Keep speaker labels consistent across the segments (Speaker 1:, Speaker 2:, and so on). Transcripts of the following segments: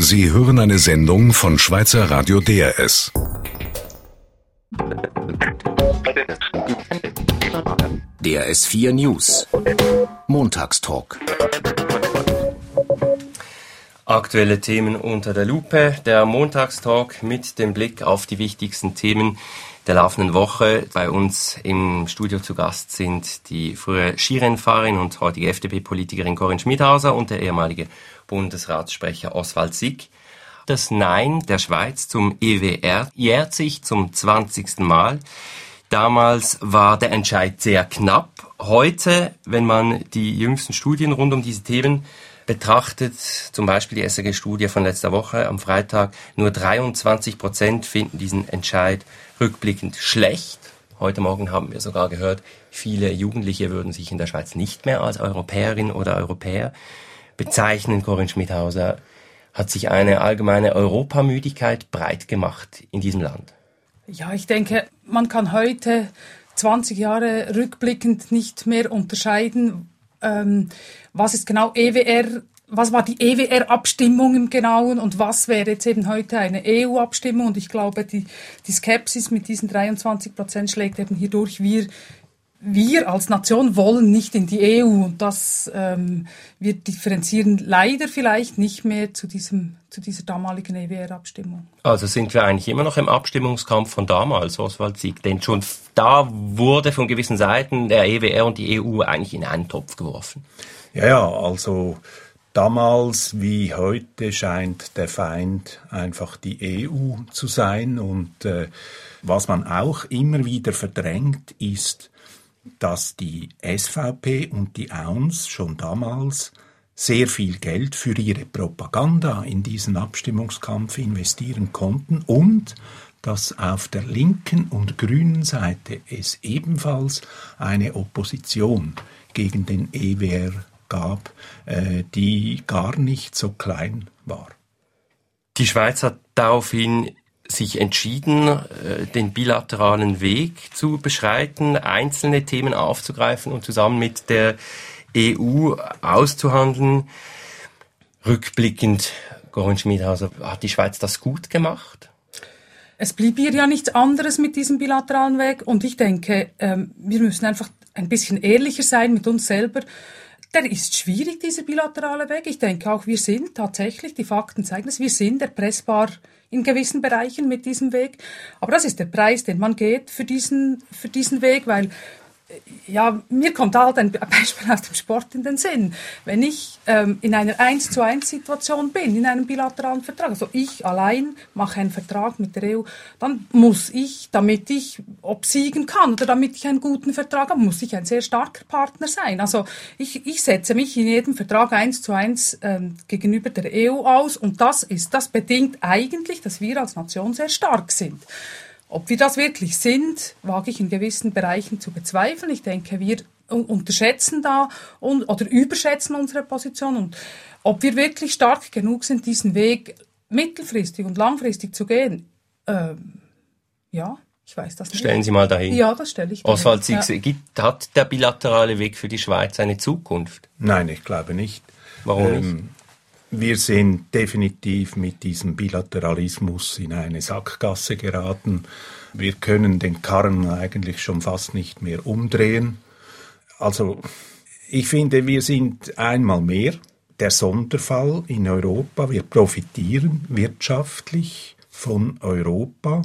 Speaker 1: Sie hören eine Sendung von Schweizer Radio DRS.
Speaker 2: DRS 4 News. Montagstalk.
Speaker 3: Aktuelle Themen unter der Lupe. Der Montagstalk mit dem Blick auf die wichtigsten Themen der laufenden Woche. Bei uns im Studio zu Gast sind die frühere Skirennfahrerin und heutige FDP-Politikerin Corinne Schmidhauser und der ehemalige Bundesratssprecher Oswald Sick. Das Nein der Schweiz zum EWR jährt sich zum 20. Mal. Damals war der Entscheid sehr knapp. Heute, wenn man die jüngsten Studien rund um diese Themen betrachtet, zum Beispiel die SRG-Studie von letzter Woche am Freitag, nur 23 Prozent finden diesen Entscheid rückblickend schlecht. Heute Morgen haben wir sogar gehört, viele Jugendliche würden sich in der Schweiz nicht mehr als Europäerin oder Europäer bezeichnen. Corinne Schmidhauser hat sich eine allgemeine Europamüdigkeit breit gemacht in diesem Land.
Speaker 4: Ja, ich denke, man kann heute 20 Jahre rückblickend nicht mehr unterscheiden, ähm, was ist genau EWR was war die EWR-Abstimmung im Genauen und was wäre jetzt eben heute eine EU-Abstimmung? Und ich glaube, die, die Skepsis mit diesen 23 Prozent schlägt eben hier durch. Wir, wir als Nation wollen nicht in die EU und das ähm, wir differenzieren leider vielleicht nicht mehr zu diesem zu dieser damaligen EWR-Abstimmung.
Speaker 3: Also sind wir eigentlich immer noch im Abstimmungskampf von damals, Oswald Sieg, denn schon da wurde von gewissen Seiten der EWR und die EU eigentlich in einen Topf geworfen.
Speaker 5: Ja, ja, also Damals wie heute scheint der Feind einfach die EU zu sein. Und äh, was man auch immer wieder verdrängt ist, dass die SVP und die AUNS schon damals sehr viel Geld für ihre Propaganda in diesen Abstimmungskampf investieren konnten und dass auf der linken und grünen Seite es ebenfalls eine Opposition gegen den EWR gab, äh, die gar nicht so klein war.
Speaker 3: Die Schweiz hat daraufhin sich entschieden, äh, den bilateralen Weg zu beschreiten, einzelne Themen aufzugreifen und zusammen mit der EU auszuhandeln. Rückblickend, Gorin Schmidhauser, hat die Schweiz das gut gemacht?
Speaker 4: Es blieb ihr ja nichts anderes mit diesem bilateralen Weg und ich denke, ähm, wir müssen einfach ein bisschen ehrlicher sein mit uns selber der ist schwierig, dieser bilaterale Weg. Ich denke auch, wir sind tatsächlich, die Fakten zeigen es, wir sind erpressbar in gewissen Bereichen mit diesem Weg. Aber das ist der Preis, den man geht für diesen, für diesen Weg, weil ja, mir kommt halt ein Beispiel aus dem Sport in den Sinn. Wenn ich ähm, in einer 1 zu 1 Situation bin, in einem bilateralen Vertrag, also ich allein mache einen Vertrag mit der EU, dann muss ich, damit ich obsiegen kann oder damit ich einen guten Vertrag habe, muss ich ein sehr starker Partner sein. Also ich, ich setze mich in jedem Vertrag 1 zu 1 ähm, gegenüber der EU aus und das ist, das bedingt eigentlich, dass wir als Nation sehr stark sind. Ob wir das wirklich sind, wage ich in gewissen Bereichen zu bezweifeln. Ich denke, wir unterschätzen da und, oder überschätzen unsere Position und ob wir wirklich stark genug sind, diesen Weg mittelfristig und langfristig zu gehen, ähm, ja, ich weiß das nicht.
Speaker 3: Stellen Sie mal dahin.
Speaker 4: Ja, das stelle ich.
Speaker 3: Oswald Siegs, ja. hat der bilaterale Weg für die Schweiz eine Zukunft?
Speaker 5: Nein, ich glaube nicht.
Speaker 3: Warum ähm, nicht?
Speaker 5: Wir sind definitiv mit diesem Bilateralismus in eine Sackgasse geraten. Wir können den Karren eigentlich schon fast nicht mehr umdrehen. Also ich finde, wir sind einmal mehr der Sonderfall in Europa. Wir profitieren wirtschaftlich von Europa.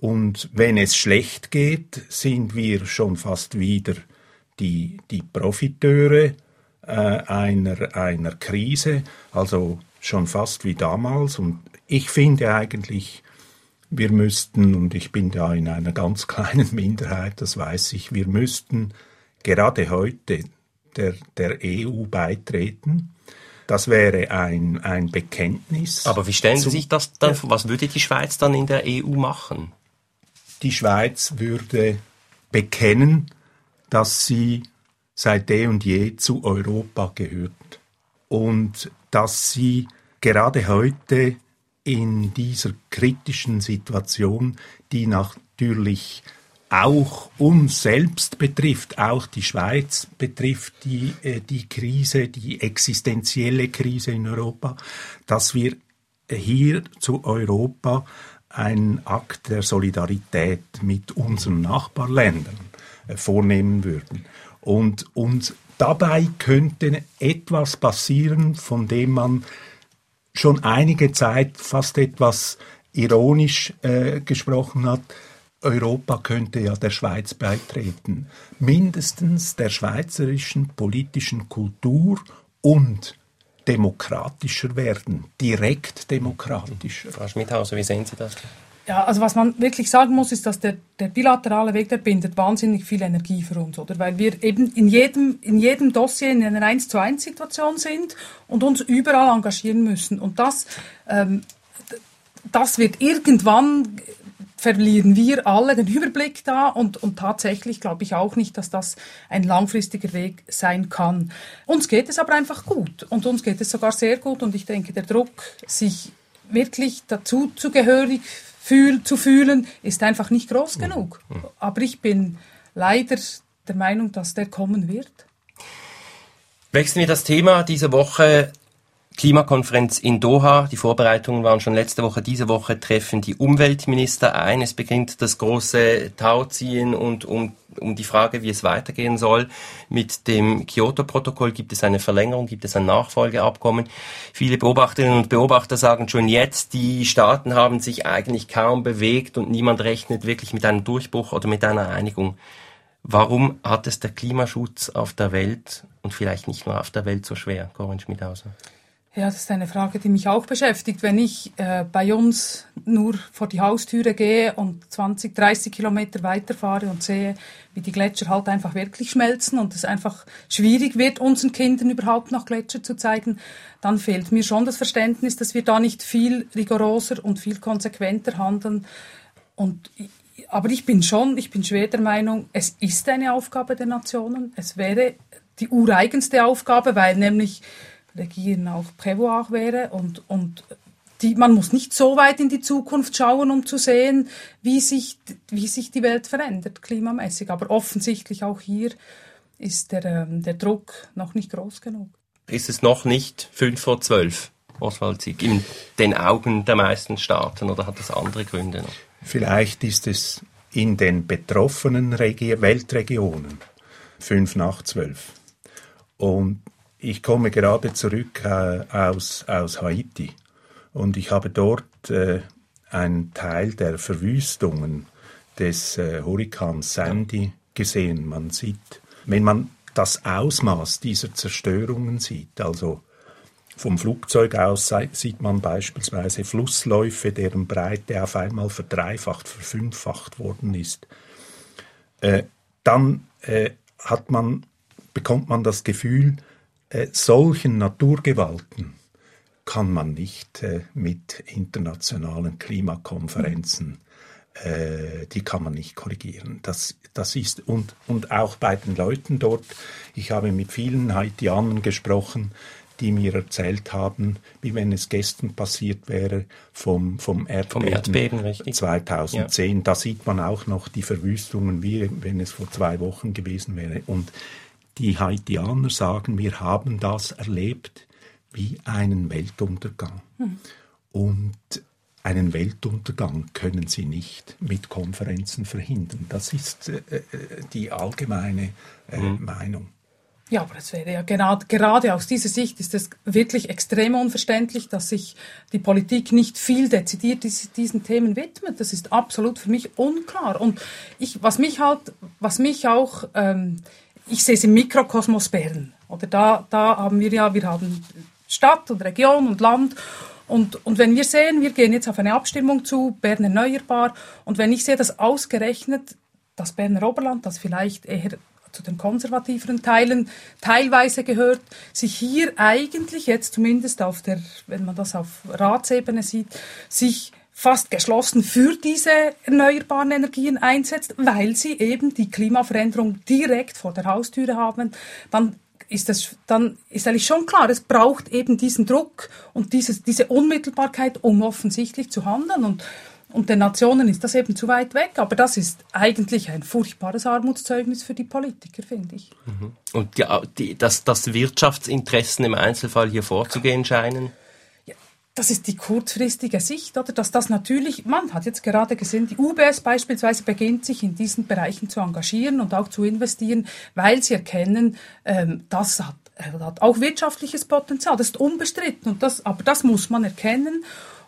Speaker 5: Und wenn es schlecht geht, sind wir schon fast wieder die, die Profiteure äh, einer, einer Krise, also schon fast wie damals. Und ich finde eigentlich, wir müssten, und ich bin da in einer ganz kleinen Minderheit, das weiß ich, wir müssten gerade heute der, der EU beitreten. Das wäre ein, ein Bekenntnis.
Speaker 3: Aber wie stellen Sie sich das dann vor? Was würde die Schweiz dann in der EU machen?
Speaker 5: Die Schweiz würde bekennen, dass sie seit eh und je zu Europa gehört und dass sie gerade heute in dieser kritischen Situation, die natürlich auch uns selbst betrifft, auch die Schweiz betrifft die, äh, die Krise, die existenzielle Krise in Europa, dass wir hier zu Europa einen Akt der Solidarität mit unseren Nachbarländern äh, vornehmen würden. Und uns dabei könnte etwas passieren, von dem man schon einige Zeit fast etwas ironisch äh, gesprochen hat. Europa könnte ja der Schweiz beitreten, mindestens der schweizerischen politischen Kultur und demokratischer werden, direkt demokratischer.
Speaker 3: Frau Schmidhauser, wie sehen Sie das?
Speaker 4: Ja, also was man wirklich sagen muss, ist, dass der, der bilaterale Weg, der bindet wahnsinnig viel Energie für uns, oder? Weil wir eben in jedem, in jedem Dossier in einer 1 zu 1 Situation sind und uns überall engagieren müssen. Und das, ähm, das wird irgendwann verlieren wir alle den Überblick da und, und tatsächlich glaube ich auch nicht, dass das ein langfristiger Weg sein kann. Uns geht es aber einfach gut und uns geht es sogar sehr gut und ich denke, der Druck, sich wirklich dazu zugehörig fühl, zu fühlen, ist einfach nicht groß mhm. genug. Aber ich bin leider der Meinung, dass der kommen wird.
Speaker 3: Wechseln wir das Thema diese Woche Klimakonferenz in Doha. Die Vorbereitungen waren schon letzte Woche. Diese Woche treffen die Umweltminister ein. Es beginnt das große Tauziehen und um, um die Frage, wie es weitergehen soll. Mit dem Kyoto-Protokoll gibt es eine Verlängerung, gibt es ein Nachfolgeabkommen. Viele Beobachterinnen und Beobachter sagen schon jetzt, die Staaten haben sich eigentlich kaum bewegt und niemand rechnet wirklich mit einem Durchbruch oder mit einer Einigung. Warum hat es der Klimaschutz auf der Welt und vielleicht nicht nur auf der Welt so schwer, Corinne Schmidhauser?
Speaker 4: Ja, das ist eine Frage, die mich auch beschäftigt. Wenn ich äh, bei uns nur vor die Haustüre gehe und 20, 30 Kilometer weiterfahre und sehe, wie die Gletscher halt einfach wirklich schmelzen und es einfach schwierig wird, unseren Kindern überhaupt noch Gletscher zu zeigen, dann fehlt mir schon das Verständnis, dass wir da nicht viel rigoroser und viel konsequenter handeln. Und aber ich bin schon, ich bin schwer der Meinung, es ist eine Aufgabe der Nationen. Es wäre die ureigenste Aufgabe, weil nämlich Regieren auch Prävoir wäre und, und die, man muss nicht so weit in die Zukunft schauen, um zu sehen, wie sich, wie sich die Welt verändert, klimamäßig. Aber offensichtlich auch hier ist der, ähm, der Druck noch nicht groß genug.
Speaker 3: Ist es noch nicht fünf vor zwölf, Oswald Sieg, in den Augen der meisten Staaten oder hat das andere Gründe noch?
Speaker 5: Vielleicht ist es in den betroffenen Regi Weltregionen fünf nach zwölf. Und ich komme gerade zurück äh, aus, aus Haiti und ich habe dort äh, einen Teil der Verwüstungen des äh, Hurrikans Sandy gesehen. Man sieht, wenn man das Ausmaß dieser Zerstörungen sieht, also vom Flugzeug aus sieht man beispielsweise Flussläufe, deren Breite auf einmal verdreifacht, verfünffacht worden ist. Äh, dann äh, man, bekommt man das Gefühl, äh, solchen Naturgewalten kann man nicht äh, mit internationalen Klimakonferenzen, äh, die kann man nicht korrigieren. Das, das ist, und, und auch bei den Leuten dort, ich habe mit vielen Haitianern gesprochen, die mir erzählt haben, wie wenn es gestern passiert wäre vom, vom Erdbeben, vom Erdbeben 2010. Ja. Da sieht man auch noch die Verwüstungen, wie wenn es vor zwei Wochen gewesen wäre. Und die Haitianer sagen, wir haben das erlebt wie einen Weltuntergang. Mhm. Und einen Weltuntergang können sie nicht mit Konferenzen verhindern. Das ist äh, äh die allgemeine äh, mhm. Meinung.
Speaker 4: Ja, aber es wäre ja gerade, gerade aus dieser Sicht ist es wirklich extrem unverständlich, dass sich die Politik nicht viel dezidiert diesen Themen widmet. Das ist absolut für mich unklar. Und ich, was mich halt, was mich auch ähm, ich sehe es im Mikrokosmos Bern. Oder da, da haben wir ja, wir haben Stadt und Region und Land. Und, und wenn wir sehen, wir gehen jetzt auf eine Abstimmung zu, Bern erneuerbar, und wenn ich sehe, dass ausgerechnet das Berner Oberland, das vielleicht eher zu den konservativeren Teilen teilweise gehört, sich hier eigentlich jetzt zumindest auf der, wenn man das auf Ratsebene sieht, sich fast geschlossen für diese erneuerbaren Energien einsetzt, weil sie eben die Klimaveränderung direkt vor der Haustüre haben, dann ist das, dann ist eigentlich schon klar, es braucht eben diesen Druck und dieses, diese Unmittelbarkeit, um offensichtlich zu handeln und und den Nationen ist das eben zu weit weg. Aber das ist eigentlich ein furchtbares Armutszeugnis für die Politiker, finde ich.
Speaker 3: Mhm. Und die, die, dass, dass Wirtschaftsinteressen im Einzelfall hier vorzugehen scheinen?
Speaker 4: Das ist die kurzfristige Sicht, oder? Dass das natürlich, man hat jetzt gerade gesehen, die UBS beispielsweise beginnt sich in diesen Bereichen zu engagieren und auch zu investieren, weil sie erkennen, ähm, das hat, äh, hat auch wirtschaftliches Potenzial. Das ist unbestritten und das, aber das muss man erkennen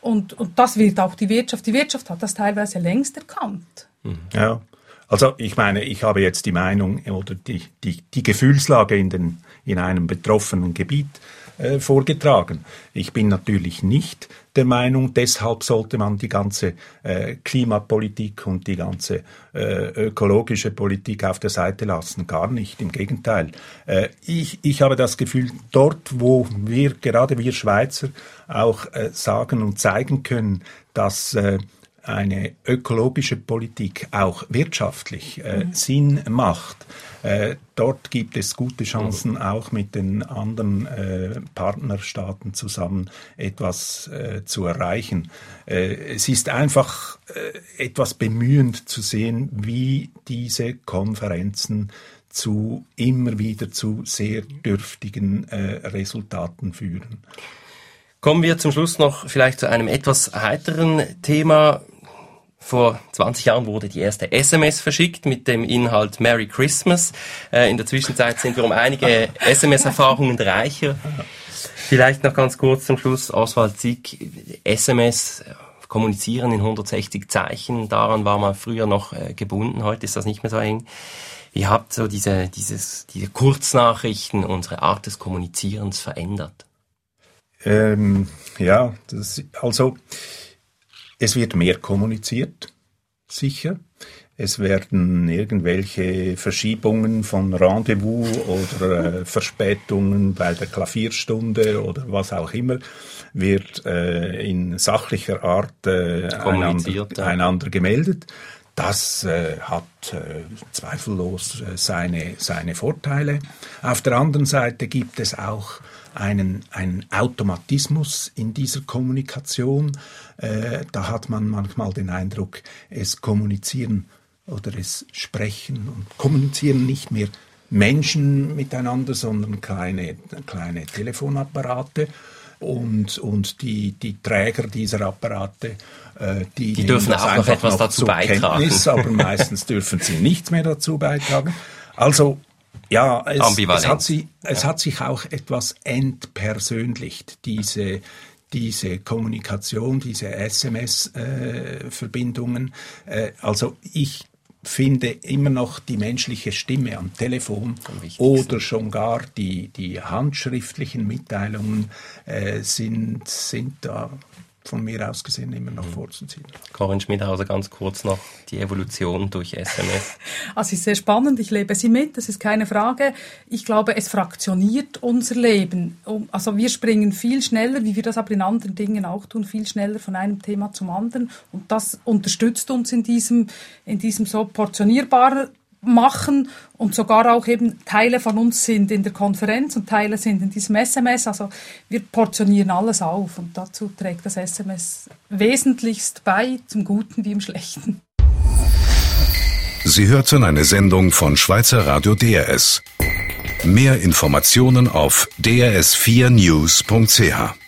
Speaker 4: und, und das wird auch die Wirtschaft, die Wirtschaft hat das teilweise längst erkannt.
Speaker 5: Ja. Also ich meine, ich habe jetzt die Meinung oder die, die, die Gefühlslage in, den, in einem betroffenen Gebiet äh, vorgetragen. Ich bin natürlich nicht der Meinung, deshalb sollte man die ganze äh, Klimapolitik und die ganze äh, ökologische Politik auf der Seite lassen. Gar nicht, im Gegenteil. Äh, ich, ich habe das Gefühl, dort, wo wir, gerade wir Schweizer, auch äh, sagen und zeigen können, dass äh, eine ökologische Politik auch wirtschaftlich äh, mhm. Sinn macht, äh, dort gibt es gute Chancen, mhm. auch mit den anderen äh, Partnerstaaten zusammen etwas äh, zu erreichen. Äh, es ist einfach äh, etwas bemühend zu sehen, wie diese Konferenzen zu immer wieder zu sehr dürftigen Resultaten führen.
Speaker 3: Kommen wir zum Schluss noch vielleicht zu einem etwas heiteren Thema. Vor 20 Jahren wurde die erste SMS verschickt mit dem Inhalt Merry Christmas. Äh, in der Zwischenzeit sind wir um einige SMS-Erfahrungen reicher. Vielleicht noch ganz kurz zum Schluss, Oswald Zick, SMS, kommunizieren in 160 Zeichen, daran war man früher noch äh, gebunden, heute ist das nicht mehr so eng. Wie habt so diese, dieses, diese Kurznachrichten unsere Art des Kommunizierens verändert?
Speaker 5: Ähm, ja, das, also es wird mehr kommuniziert, sicher. Es werden irgendwelche Verschiebungen von Rendezvous oder äh, Verspätungen bei der Klavierstunde oder was auch immer, wird äh, in sachlicher Art äh, einander, einander gemeldet. Das äh, hat äh, zweifellos äh, seine, seine Vorteile. Auf der anderen Seite gibt es auch einen, einen Automatismus in dieser Kommunikation. Äh, da hat man manchmal den Eindruck, es kommunizieren oder es sprechen und kommunizieren nicht mehr Menschen miteinander, sondern kleine, kleine Telefonapparate. Und, und die, die Träger dieser Apparate,
Speaker 3: äh, die, die dürfen auch noch etwas noch dazu beitragen. Kenntnis,
Speaker 5: aber meistens dürfen sie nichts mehr dazu beitragen. Also ja, es, es, hat, sie, es hat sich auch etwas entpersönlicht, diese, diese Kommunikation, diese SMS-Verbindungen. Äh, äh, also ich finde immer noch die menschliche Stimme am Telefon oder schon gar die, die handschriftlichen Mitteilungen äh, sind, sind da von mir aus gesehen immer noch mhm. vorzuziehen.
Speaker 3: Corinne Schmidhauser, ganz kurz noch die Evolution durch SMS.
Speaker 4: Also es ist sehr spannend, ich lebe sie mit, das ist keine Frage. Ich glaube, es fraktioniert unser Leben. Also wir springen viel schneller, wie wir das aber in anderen Dingen auch tun, viel schneller von einem Thema zum anderen. Und das unterstützt uns in diesem, in diesem so portionierbaren machen und sogar auch eben Teile von uns sind in der Konferenz und Teile sind in diesem SMS. Also wir portionieren alles auf und dazu trägt das SMS wesentlichst bei, zum Guten wie im Schlechten.
Speaker 1: Sie hörten eine Sendung von Schweizer Radio DRS. Mehr Informationen auf drs4news.ch.